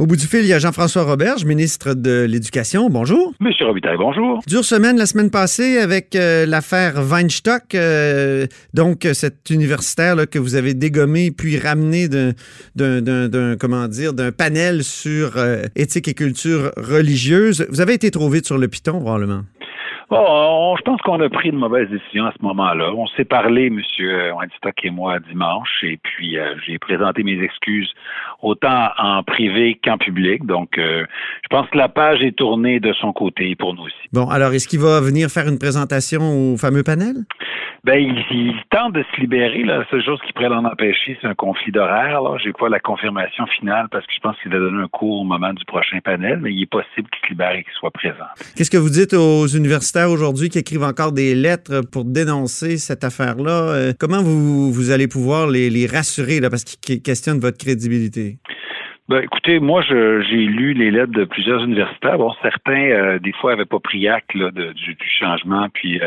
Au bout du fil, il y a Jean-François Roberge, ministre de l'Éducation. Bonjour. Monsieur Robitaille, bonjour. Dure semaine la semaine passée avec euh, l'affaire Weinstock, euh, donc cet universitaire là, que vous avez dégommé puis ramené d'un, comment dire, d'un panel sur euh, éthique et culture religieuse. Vous avez été trop vite sur le piton, probablement. Bon, je pense qu'on a pris une mauvaise décision à ce moment-là. On s'est parlé, M. Weinstock et moi, dimanche, et puis euh, j'ai présenté mes excuses autant en privé qu'en public. Donc, euh, je pense que la page est tournée de son côté pour nous aussi. Bon, alors, est-ce qu'il va venir faire une présentation au fameux panel? Ben, il, tente de se libérer. La seule chose qui pourrait l'en empêcher, c'est un conflit d'horaire. J'ai pas la confirmation finale parce que je pense qu'il va donner un cours au moment du prochain panel, mais il est possible qu'il se libère et qu'il soit présent. Qu'est-ce que vous dites aux universitaires aujourd'hui qui écrivent encore des lettres pour dénoncer cette affaire-là? Euh, comment vous, vous allez pouvoir les, les rassurer là, parce qu'ils questionnent votre crédibilité? Ben, écoutez, moi, j'ai lu les lettres de plusieurs universitaires. Bon, certains, euh, des fois, n'avaient pas pris acte là, de, du, changement, puis euh,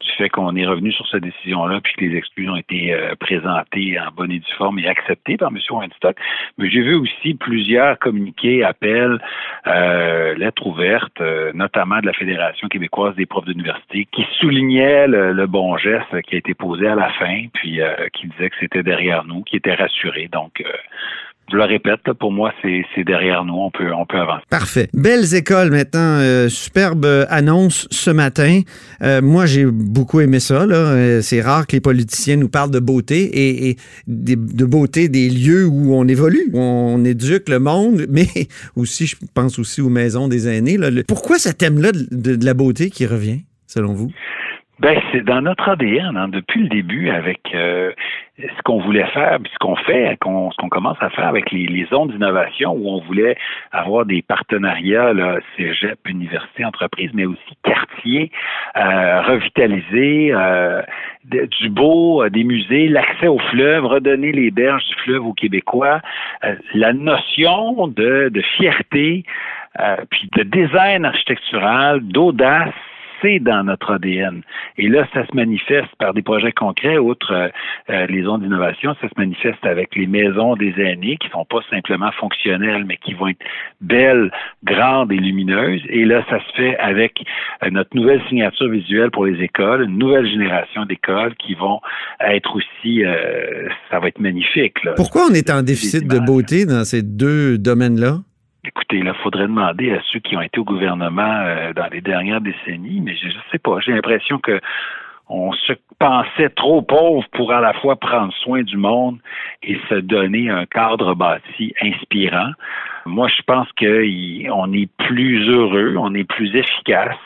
du fait qu'on est revenu sur cette décision-là, puis que les excuses ont été euh, présentées en bonne et due forme et acceptées par M. Weinstock. Mais j'ai vu aussi plusieurs communiqués, appels, lettres ouvertes, notamment de la Fédération québécoise des profs d'université, qui soulignaient le, le, bon geste qui a été posé à la fin, puis qui disait que c'était derrière nous, qui était rassuré. Donc, je le répète, pour moi, c'est derrière nous. On peut, on peut avancer. Parfait. Belles écoles maintenant. Euh, superbe annonce ce matin. Euh, moi, j'ai beaucoup aimé ça. Euh, c'est rare que les politiciens nous parlent de beauté et, de beauté des lieux où on évolue, où on éduque le monde, mais aussi, je pense aussi aux maisons des aînés. Pourquoi ce thème-là de la beauté qui revient, selon vous? Ben, c'est dans notre ADN, hein, depuis le début, avec euh, ce qu'on voulait faire, puis ce qu'on fait, ce qu'on commence à faire avec les, les zones d'innovation, où on voulait avoir des partenariats, là, cégep, université, entreprise, mais aussi quartier, euh, revitalisé, euh, du beau, des musées, l'accès au fleuve, redonner les berges du fleuve aux Québécois, la notion de, de fierté, puis de design architectural, d'audace, dans notre ADN. Et là, ça se manifeste par des projets concrets, outre euh, euh, les zones d'innovation, ça se manifeste avec les maisons des aînés qui sont pas simplement fonctionnelles, mais qui vont être belles, grandes et lumineuses. Et là, ça se fait avec euh, notre nouvelle signature visuelle pour les écoles, une nouvelle génération d'écoles qui vont être aussi, ça va être magnifique. Pourquoi on est en déficit de beauté dans ces deux domaines-là? Écoutez, il faudrait demander à ceux qui ont été au gouvernement euh, dans les dernières décennies, mais je ne sais pas. J'ai l'impression que on se pensait trop pauvre pour à la fois prendre soin du monde et se donner un cadre bâti inspirant. Moi, je pense qu'on est plus heureux, on est plus efficace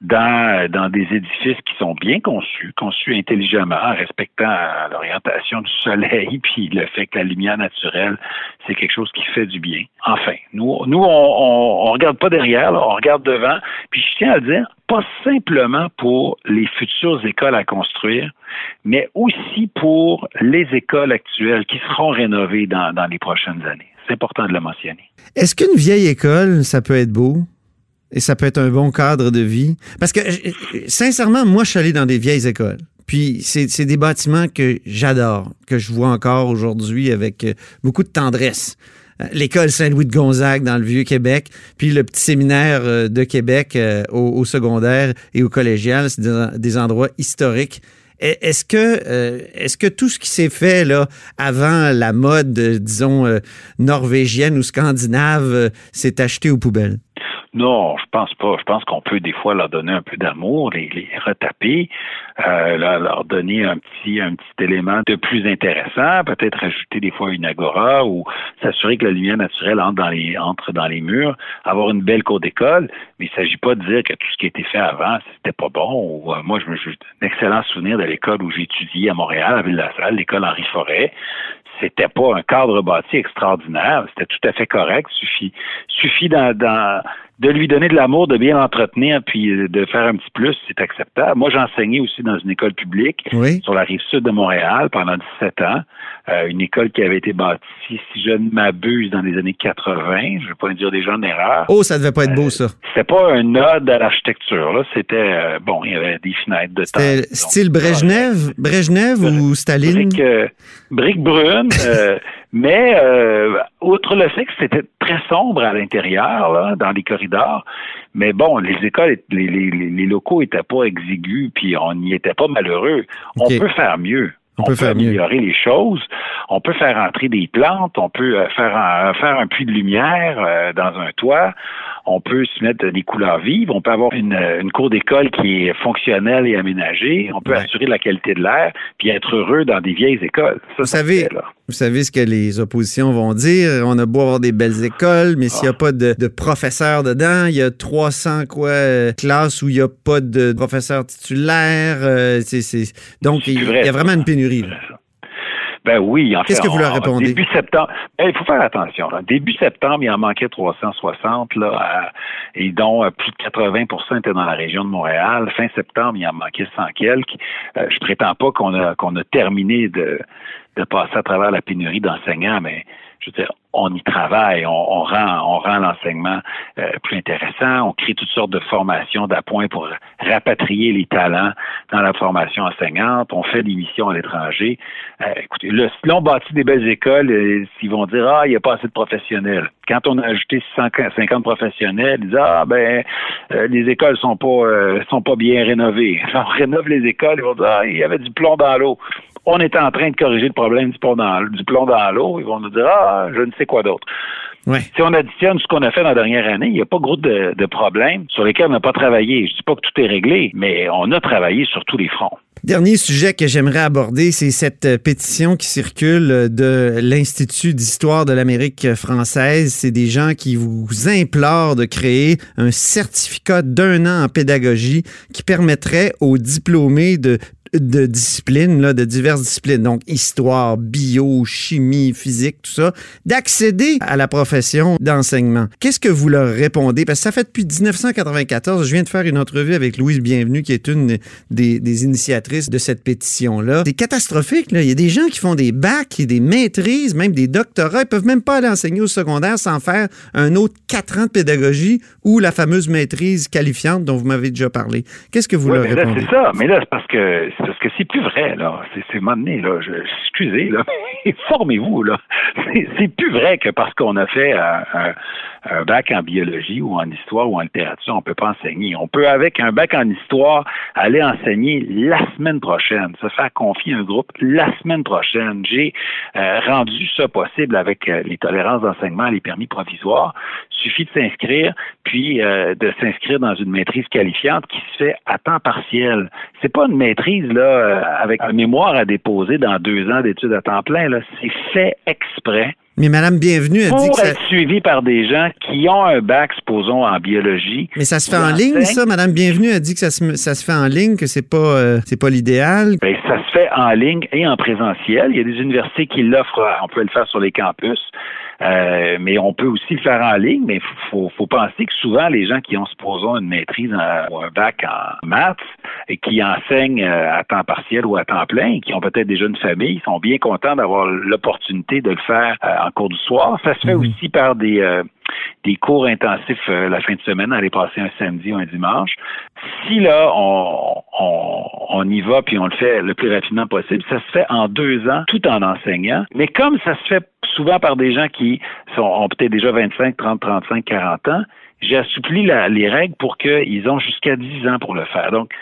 dans, des édifices qui sont bien conçus, conçus intelligemment, en respectant l'orientation du soleil, puis le fait que la lumière naturelle, c'est quelque chose qui fait du bien. Enfin, nous, nous on, on, regarde pas derrière, on regarde devant. Puis je tiens à dire, pas simplement pour les futures écoles à construire, mais aussi pour les écoles actuelles qui seront rénovées dans les prochaines années. C'est important de le mentionner. Est-ce qu'une vieille école, ça peut être beau? Et ça peut être un bon cadre de vie. Parce que, sincèrement, moi, je suis allé dans des vieilles écoles. Puis, c'est des bâtiments que j'adore, que je vois encore aujourd'hui avec euh, beaucoup de tendresse. Euh, l'école Saint-Louis de Gonzague dans le Vieux-Québec, puis le petit séminaire euh, de Québec au, secondaire et au collégial, c'est des, endroits historiques. Est-ce que, est-ce que tout ce qui s'est fait avant la mode, disons norvégienne ou scandinave, s'est acheté aux poubelles? Non, je pense pas. Je pense qu'on peut des fois leur donner un peu d'amour, les, les retaper, euh, leur, donner un petit un petit élément de plus intéressant, peut-être ajouter des fois une agora ou s'assurer que la lumière naturelle entre dans les entre dans les murs, avoir une belle cour d'école. Mais il s'agit pas de dire que tout ce qui a été fait avant c'était pas bon. Ou, euh, moi, je me j'ai un excellent souvenir de l'école où j'ai étudié à Montréal, à Ville-la-Salle, l'école Henri Forêt c'était pas un cadre bâti extraordinaire, c'était tout à fait correct. Suffit, suffit de lui donner de l'amour, de bien l'entretenir, puis de faire un petit plus, c'est acceptable. Moi, j'enseignais aussi dans une école publique sur la rive sud de Montréal pendant 17 ans. Euh, une école qui avait été bâtie, si je ne m'abuse, dans les années 80. Je ne vais pas dire des gens d'erreur. Oh, ça devait pas être beau, ça. Euh, c'était pas un ode à l'architecture. C'était, euh, bon, il y avait des fenêtres de C'était style Brejnev, Brejnev ou Staline? Brique, brique brune, Mais euh, outre le fait que c'était très sombre à l'intérieur, là, dans les corridors, mais bon, les écoles, les, les, les locaux étaient pas exigus, puis on n'y était pas malheureux. On peut faire mieux. On, peut, améliorer les choses. On peut faire entrer des plantes. On peut euh, faire un, faire un puits de lumière euh, dans un toit. On peut se mettre des couleurs vives. On peut avoir une, une cour d'école qui est fonctionnelle et aménagée. On peut assurer la qualité de l'air puis être heureux dans des vieilles écoles. vous savez, vous savez ce que les oppositions vont dire. On a beau avoir des belles écoles, mais s'il n'y a ah. pas de, de, professeurs dedans, il y a 300 quoi euh, classes où il n'y a pas de professeurs titulaires. c'est, Donc, il y a vraiment une pénurie ben oui, en Qu'est-ce que vous leur répondez? Début septembre, ben, il faut faire attention. Début septembre, il en manquait 360, là, et dont euh, plus de 80% étaient dans la région de Montréal. Fin septembre, il en manquait 100 quelques. Euh, je prétends pas qu'on a, qu'on a terminé de, de passer à travers la pénurie d'enseignants, mais je veux dire, on y travaille, on, rend, on rend l'enseignement euh, plus intéressant, on crée toutes sortes de formations d'appoint pour rapatrier les talents dans la formation enseignante, on fait des missions à l'étranger. Euh, écoutez, là, si l'on bâtit des belles écoles, euh, ils vont dire Ah, il n'y a pas assez de professionnels. Quand on a ajouté 150 professionnels, ils disent Ah ben les écoles sont pas sont pas bien rénovées. on rénove les écoles, ils vont dire Ah, il y avait du plomb dans l'eau on est en train de corriger le problème du plomb dans, du plomb dans l'eau. Ils vont nous dire, ah, je ne sais quoi d'autre. Si on additionne ce qu'on a fait dans la dernière année, il n'y a pas gros de, de problèmes sur lesquels on n'a pas travaillé. Je ne dis pas que tout est réglé, mais on a travaillé sur tous les fronts. Dernier sujet que j'aimerais aborder, c'est cette pétition qui circule de l'Institut d'histoire de l'Amérique française. C'est des gens qui vous implorent de créer un certificat d'un an en pédagogie qui permettrait aux diplômés de de disciplines, là, de diverses disciplines, donc histoire, bio, chimie, physique, tout ça, d'accéder à la profession d'enseignement. Qu'est-ce que vous leur répondez? Parce que ça fait depuis 1994, je viens de faire une entrevue avec Louise Bienvenue, qui est une des, des initiatrices de cette pétition-là. C'est catastrophique, là. Il y a des gens qui font des bacs et des maîtrises, même des doctorats. Ils peuvent même pas aller enseigner au secondaire sans faire un autre quatre ans de pédagogie ou la fameuse maîtrise qualifiante dont vous m'avez déjà parlé. Qu'est-ce que vous leur répondez? C'est ça, mais là, c'est parce que parce que c'est plus vrai, là. C'est, c'est donné, là. Je, excusez, là. Formez-vous, là. C'est, c'est plus vrai que parce qu'on a fait un, un, bac en biologie ou en histoire ou en littérature, on peut pas enseigner. On peut, avec un bac en histoire, aller enseigner la semaine prochaine, se faire confier un groupe la semaine prochaine. J'ai euh, rendu ça possible avec euh, les tolérances d'enseignement, les permis provisoires. Suffit de s'inscrire, puis euh, de s'inscrire dans une maîtrise qualifiante qui se fait à temps partiel. C'est pas une maîtrise là euh, avec un mémoire à déposer dans deux ans d'études à temps plein. C'est fait exprès. Mais Madame Bienvenue a dit que ça... être suivi par des gens qui ont un bac, supposons, en biologie. Mais ça se fait en ligne, ça? Madame Bienvenue a dit que ça se, ça se fait en ligne, que c'est pas, euh, c'est pas l'idéal. Ben, ça se fait en ligne et en présentiel. Il y a des universités qui l'offrent. On peut le faire sur les campus. Euh, mais on peut aussi le faire en ligne, mais il faut, faut, penser que souvent, les gens qui ont, supposons, une maîtrise ou un bac en maths et qui enseignent euh, à temps partiel ou à temps plein, et qui ont peut-être déjà une famille, sont bien contents d'avoir l'opportunité de le faire euh, en cours du soir. Ça se fait mhm. aussi par des des cours intensifs la fin de semaine, aller passer un samedi ou un dimanche. Si là, on, on, on, y va puis on le fait le plus rapidement possible, ça se fait en deux ans tout en enseignant. Mais comme ça se fait souvent par des gens qui sont, ont peut-être déjà 25, 30, 35, 40 ans, j'ai assoupli les règles pour qu'ils ont jusqu'à 10 ans pour le faire. Donc,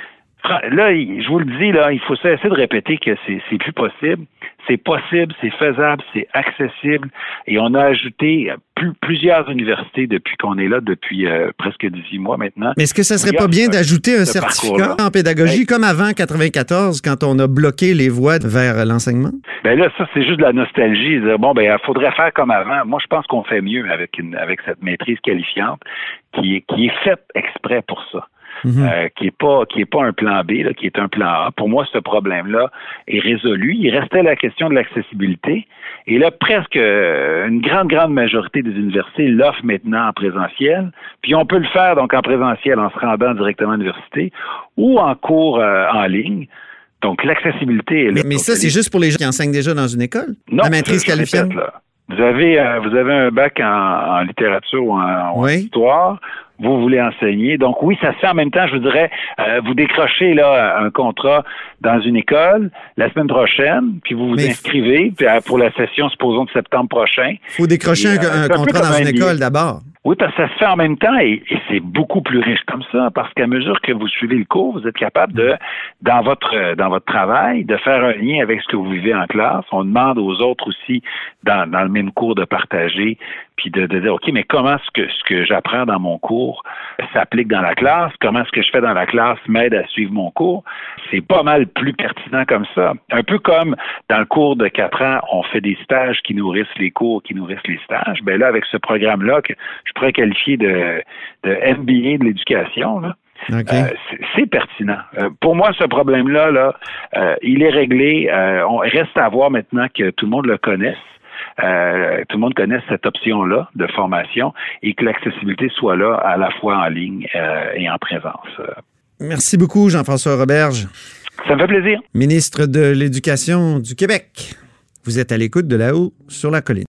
là, je vous le dis, là, il faut cesser de répéter que c'est plus possible. C'est possible, c'est faisable, c'est accessible. Et on a ajouté plusieurs universités depuis qu'on est là, depuis euh, presque 18 mois maintenant. Mais est-ce que ça serait pas bien d'ajouter un certificat en pédagogie comme avant 94 quand on a bloqué les voies vers l'enseignement? Ben là, ça, c'est juste de la nostalgie. bon, ben, il faudrait faire comme avant. Moi, je pense qu'on fait mieux avec une, avec cette maîtrise qualifiante qui qui est faite exprès pour ça. Mhm. Euh, qui est pas qui est pas un plan B, là, qui est un plan A. Pour moi, ce problème-là est résolu. Il restait la question de l'accessibilité. Et là, presque euh, une grande, grande majorité des universités l'offrent maintenant en présentiel. Puis on peut le faire donc en présentiel en se rendant directement à l'université ou en cours euh, en ligne. Donc l'accessibilité est là. Mais, ça, c'est juste pour les gens qui enseignent déjà dans une école? Non, la maîtrise qualifiante? Vous avez, vous avez un bac en, littérature ou en, histoire vous voulez enseigner. Donc oui, ça se fait en même temps, je vous dirais, euh, vous décrochez là un contrat dans une école la semaine prochaine, puis vous vous inscrivez pour la session, supposons, de septembre prochain. Il faut décrocher un, contrat dans une école d'abord. Oui, parce que ça se fait en même temps et, c'est beaucoup plus riche comme ça, parce qu'à mesure que vous suivez le cours, vous êtes capable de, dans votre dans votre travail, de faire un lien avec ce que vous vivez en classe. On demande aux autres aussi, dans, dans le même cours, de partager, puis de, de dire, OK, mais comment est-ce que ce que j'apprends dans mon cours s'applique dans la classe? Comment ce que je fais dans la classe m'aide à suivre mon cours? C'est pas mal plus pertinent comme ça. Un peu comme dans le cours de quatre ans, on fait des stages qui nourrissent les cours, qui nourrissent les stages. Ben là, avec ce programme-là, que je pourrais qualifier de, de MBA de l'éducation, euh, c'est pertinent. Euh, pour moi, ce problème-là, là, euh, il est réglé. on reste à voir maintenant que tout le monde le connaisse. tout le monde connaisse cette option-là de formation et que l'accessibilité soit là à la fois en ligne et en présence. Merci beaucoup, Jean-François Roberge. Ça me fait plaisir. Ministre de l'Éducation du Québec. Vous êtes à l'écoute de là-haut sur la colline.